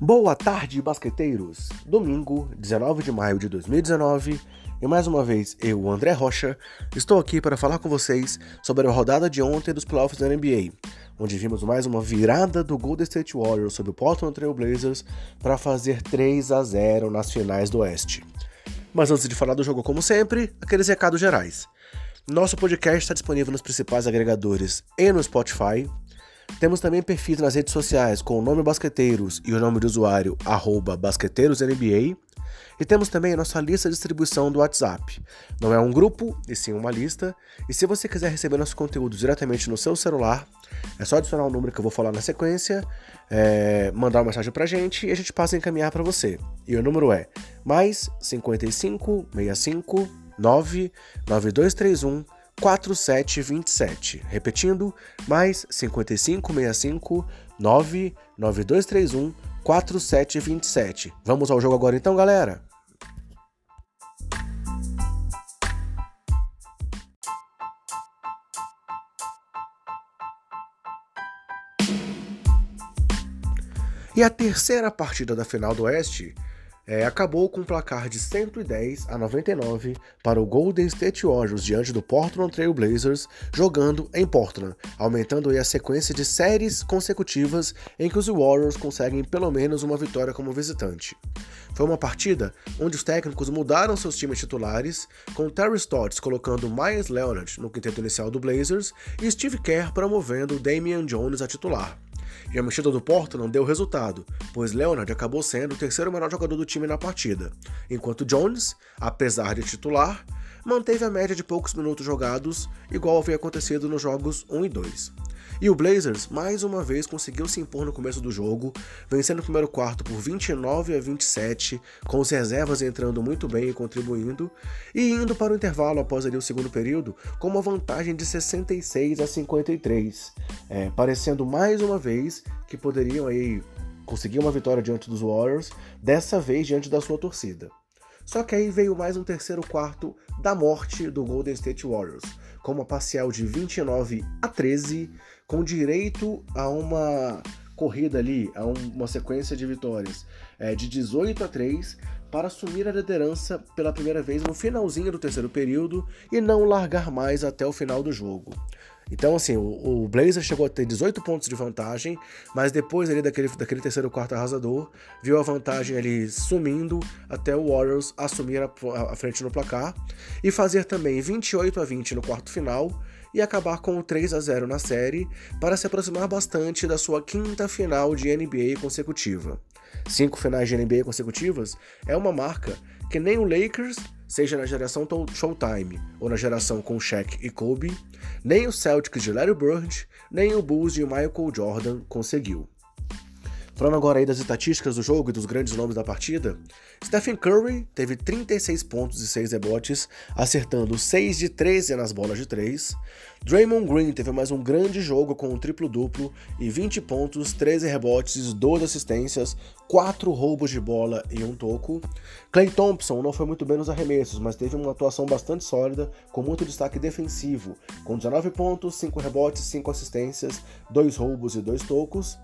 Boa tarde, basqueteiros! Domingo, 19 de maio de 2019, e mais uma vez eu, André Rocha, estou aqui para falar com vocês sobre a rodada de ontem dos playoffs da NBA, onde vimos mais uma virada do Golden State Warriors sobre o Portland Trail Blazers para fazer 3 a 0 nas finais do Oeste. Mas antes de falar do jogo, como sempre, aqueles recados gerais. Nosso podcast está disponível nos principais agregadores e no Spotify, temos também perfis nas redes sociais com o nome Basqueteiros e o nome de usuário BasqueteirosNBA. E temos também a nossa lista de distribuição do WhatsApp. Não é um grupo, e sim uma lista. E se você quiser receber nosso conteúdo diretamente no seu celular, é só adicionar o número que eu vou falar na sequência, é, mandar uma mensagem pra gente e a gente passa a encaminhar para você. E o número é mais 55 65 99231 4727. Repetindo, mais 5565 99231 4727. Vamos ao jogo agora então, galera? E a terceira partida da final do Oeste é, acabou com um placar de 110 a 99 para o Golden State Warriors diante do Portland Trail Blazers, jogando em Portland, aumentando a sequência de séries consecutivas em que os Warriors conseguem pelo menos uma vitória como visitante. Foi uma partida onde os técnicos mudaram seus times titulares, com Terry Stotts colocando Myers Leonard no quinteto inicial do Blazers e Steve Kerr promovendo Damian Jones a titular. E a mexida do Porto não deu resultado, pois Leonard acabou sendo o terceiro melhor jogador do time na partida, enquanto Jones, apesar de titular, manteve a média de poucos minutos jogados, igual havia acontecido nos jogos 1 e 2. E o Blazers mais uma vez conseguiu se impor no começo do jogo, vencendo o primeiro quarto por 29 a 27, com os reservas entrando muito bem e contribuindo, e indo para o intervalo após ali o segundo período com uma vantagem de 66 a 53, é, parecendo mais uma vez que poderiam aí conseguir uma vitória diante dos Warriors, dessa vez diante da sua torcida. Só que aí veio mais um terceiro quarto da morte do Golden State Warriors, com uma parcial de 29 a 13, com direito a uma corrida ali, a uma sequência de vitórias é, de 18 a 3 para assumir a liderança pela primeira vez no finalzinho do terceiro período e não largar mais até o final do jogo. Então, assim, o, o Blazer chegou a ter 18 pontos de vantagem, mas depois ali daquele, daquele terceiro quarto arrasador, viu a vantagem ali sumindo até o Warriors assumir a, a frente no placar e fazer também 28 a 20 no quarto final e acabar com o 3 a 0 na série para se aproximar bastante da sua quinta final de NBA consecutiva. Cinco finais de NBA consecutivas é uma marca que nem o Lakers seja na geração Showtime ou na geração com Shaq e Kobe, nem o Celtics de Larry Bird, nem o Bulls de Michael Jordan conseguiu. Falando agora aí das estatísticas do jogo e dos grandes nomes da partida, Stephen Curry teve 36 pontos e 6 rebotes, acertando 6 de 13 nas bolas de 3. Draymond Green teve mais um grande jogo com um triplo-duplo e 20 pontos, 13 rebotes, 12 assistências, 4 roubos de bola e um toco. Clay Thompson não foi muito bem nos arremessos, mas teve uma atuação bastante sólida, com muito destaque defensivo, com 19 pontos, 5 rebotes, 5 assistências, 2 roubos e 2 tocos.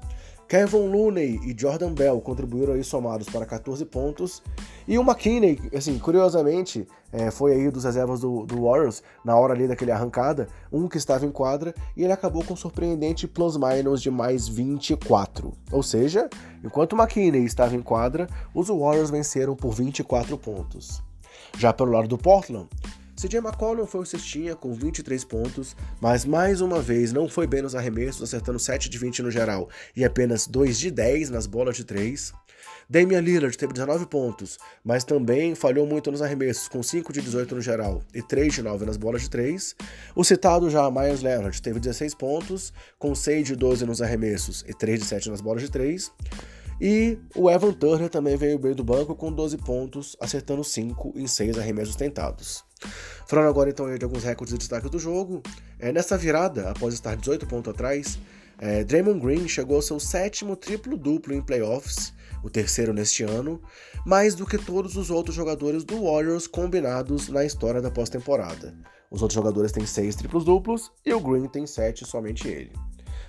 Kevin Looney e Jordan Bell contribuíram aí somados para 14 pontos. E o McKinney, assim, curiosamente, é, foi aí dos reservas do, do, Warriors, na hora ali daquele arrancada, um que estava em quadra, e ele acabou com um surpreendente plus-minus de mais 24. Ou seja, enquanto o McKinney estava em quadra, os Warriors venceram por 24 pontos. Já pelo lado do Portland, CJ McCollum foi o cestinha com 23 pontos, mas mais uma vez não foi bem nos arremessos, acertando 7 de 20 no geral e apenas 2 de 10 nas bolas de 3. Damian Lillard teve 19 pontos, mas também falhou muito nos arremessos, com 5 de 18 no geral e 3 de 9 nas bolas de 3. O citado já Myers Leonard teve 16 pontos, com 6 de 12 nos arremessos e 3 de 7 nas bolas de 3. E o Evan Turner também veio bem do banco com 12 pontos, acertando 5 em 6 arremessos tentados. Falando agora então de alguns recordes de destaque do jogo, é, nessa virada, após estar 18 pontos atrás, é, Draymond Green chegou ao seu sétimo triplo-duplo em playoffs, o terceiro neste ano, mais do que todos os outros jogadores do Warriors combinados na história da pós-temporada. Os outros jogadores têm seis triplos-duplos e o Green tem sete, somente ele.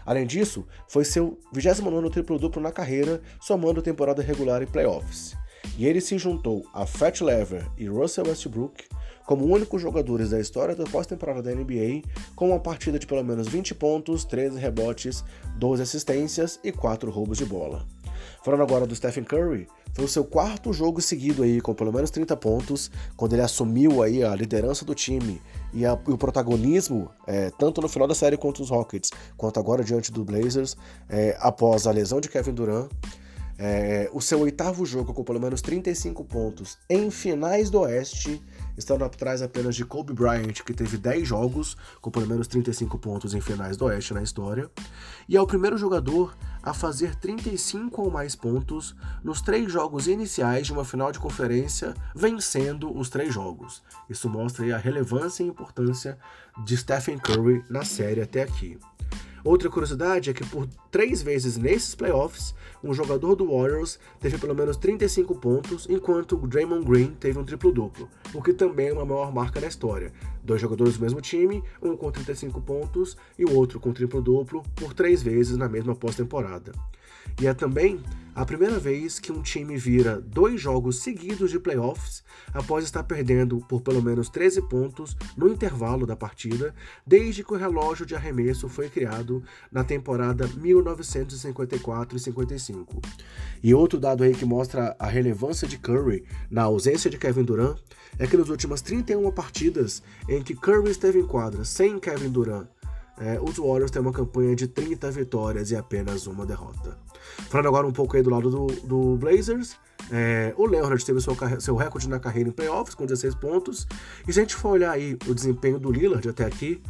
Além disso, foi seu 29º triplo-duplo na carreira, somando temporada regular e playoffs. E ele se juntou a Fat Lever e Russell Westbrook como únicos jogadores da história da pós-temporada da NBA com uma partida de pelo menos 20 pontos, 13 rebotes, 12 assistências e 4 roubos de bola. Falando agora do Stephen Curry, foi o seu quarto jogo seguido aí com pelo menos 30 pontos, quando ele assumiu aí a liderança do time e, a, e o protagonismo, é, tanto no final da série contra os Rockets, quanto agora diante do Blazers, é, após a lesão de Kevin Durant. É, o seu oitavo jogo com pelo menos 35 pontos em finais do Oeste estando atrás apenas de Kobe Bryant, que teve 10 jogos com pelo menos 35 pontos em finais do Oeste na história, e é o primeiro jogador a fazer 35 ou mais pontos nos três jogos iniciais de uma final de conferência, vencendo os três jogos. Isso mostra a relevância e importância de Stephen Curry na série até aqui. Outra curiosidade é que por três vezes nesses playoffs, um jogador do Warriors teve pelo menos 35 pontos, enquanto o Draymond Green teve um triplo-duplo, o que também é uma maior marca na história. Dois jogadores do mesmo time, um com 35 pontos e o outro com triplo-duplo, por três vezes na mesma pós-temporada. E é também a primeira vez que um time vira dois jogos seguidos de playoffs após estar perdendo por pelo menos 13 pontos no intervalo da partida, desde que o relógio de arremesso foi criado na temporada 1954 e 55. E outro dado aí que mostra a relevância de Curry na ausência de Kevin Durant é que nas últimas 31 partidas em que Curry esteve em quadra sem Kevin Durant é, os Warriors têm uma campanha de 30 vitórias e apenas uma derrota. Falando agora um pouco aí do lado do, do Blazers, é, o Leonard teve seu, seu recorde na carreira em playoffs com 16 pontos. E se a gente for olhar aí o desempenho do Lillard até aqui,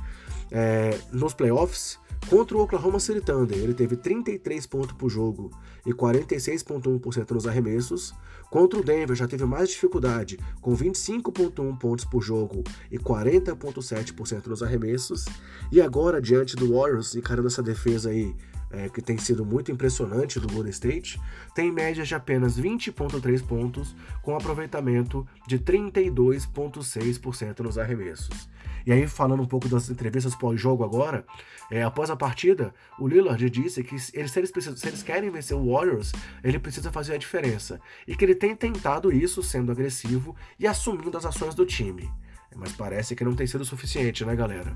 é, nos playoffs, Contra o Oklahoma City Thunder, ele teve 33 pontos por jogo e 46,1% nos arremessos. Contra o Denver, já teve mais dificuldade, com 25,1 pontos por jogo e 40,7% nos arremessos. E agora, diante do Warriors, encarando essa defesa aí é, que tem sido muito impressionante do Golden State, tem média de apenas 20,3 pontos, com aproveitamento de 32,6% nos arremessos. E aí, falando um pouco das entrevistas pós-jogo agora, é, após a partida, o Lillard disse que eles, se, eles precisam, se eles querem vencer o Warriors, ele precisa fazer a diferença. E que ele tem tentado isso sendo agressivo e assumindo as ações do time. Mas parece que não tem sido suficiente, né, galera?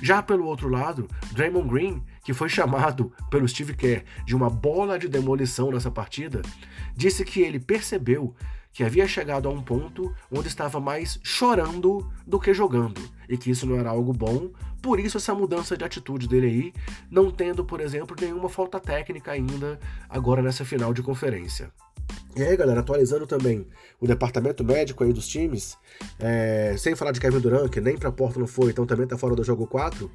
Já pelo outro lado, Draymond Green, que foi chamado pelo Steve Kerr de uma bola de demolição nessa partida, disse que ele percebeu que havia chegado a um ponto onde estava mais chorando do que jogando, e que isso não era algo bom, por isso essa mudança de atitude dele aí, não tendo, por exemplo, nenhuma falta técnica ainda agora nessa final de conferência. E aí, galera, atualizando também o departamento médico aí dos times, é, sem falar de Kevin Durant, que nem pra Porto não foi, então também tá fora do jogo 4,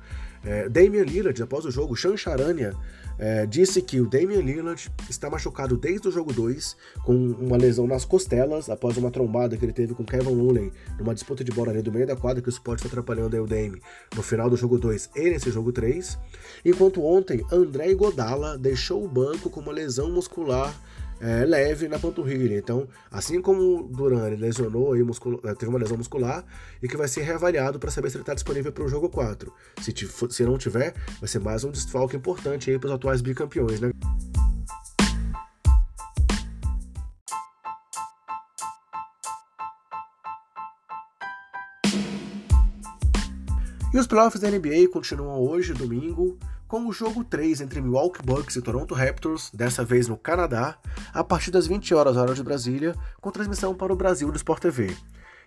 é, Damian Lillard, após o jogo, Sean Charania, é, disse que o Damian Lillard está machucado desde o jogo 2, com uma lesão nas costelas, após uma trombada que ele teve com Kevin Looney numa disputa de bola ali do meio da quadra, que o Sport está atrapalhando aí o Dame no final do jogo 2 e nesse jogo 3. Enquanto ontem, André Godala deixou o banco com uma lesão muscular é, leve na panturrilha. Então, assim como o Duran lesionou, aí, muscul... É, teve uma lesão muscular e que vai ser reavaliado para saber se ele está disponível para o jogo 4. Se, se não tiver, vai ser mais um desfalque importante aí para os atuais bicampeões, né? E os playoffs da NBA continuam hoje, domingo, com o jogo 3 entre Milwaukee Bucks e Toronto Raptors, dessa vez no Canadá, a partir das 20 horas hora de Brasília, com transmissão para o Brasil do Sport TV.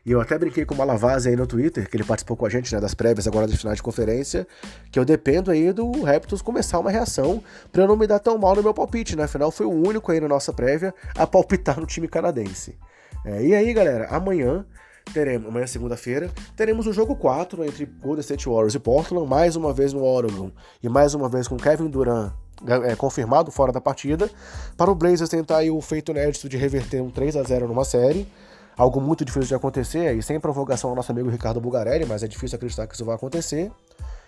E eu até brinquei com o Malavase aí no Twitter, que ele participou com a gente né, das prévias agora de final de conferência, que eu dependo aí do Raptors começar uma reação para eu não me dar tão mal no meu palpite, né? Afinal, foi o único aí na nossa prévia a palpitar no time canadense. É, e aí, galera, amanhã teremos, amanhã segunda-feira, teremos o jogo 4 entre Golden State Warriors e Portland, mais uma vez no Oregon e mais uma vez com Kevin Durant é, confirmado fora da partida, para o Blazers tentar o feito inédito de reverter um 3 a 0 numa série, algo muito difícil de acontecer, e sem provocação ao nosso amigo Ricardo Bugarelli, mas é difícil acreditar que isso vai acontecer.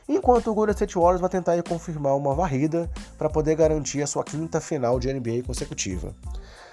Enquanto o Golden State Warriors vai tentar confirmar uma varrida para poder garantir a sua quinta final de NBA consecutiva.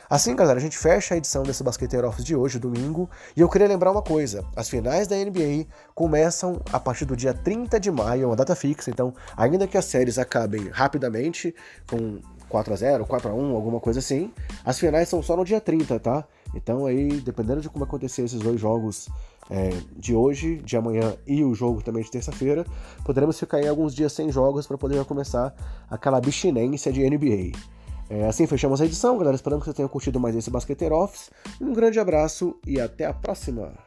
Assim, galera, a gente fecha a edição desse Basqueteiro Office de hoje, domingo, e eu queria lembrar uma coisa: as finais da NBA começam a partir do dia 30 de maio, é uma data fixa, então, ainda que as séries acabem rapidamente, com 4 a 0 4 a 1 alguma coisa assim, as finais são só no dia 30, tá? Então, aí, dependendo de como acontecer esses dois jogos é, de hoje, de amanhã e o jogo também de terça-feira, poderemos ficar em alguns dias sem jogos para poder começar aquela abstinência de NBA. É, assim fechamos a edição, galera. Esperando que vocês tenham curtido mais esse Basqueteiro Office. Um grande abraço e até a próxima!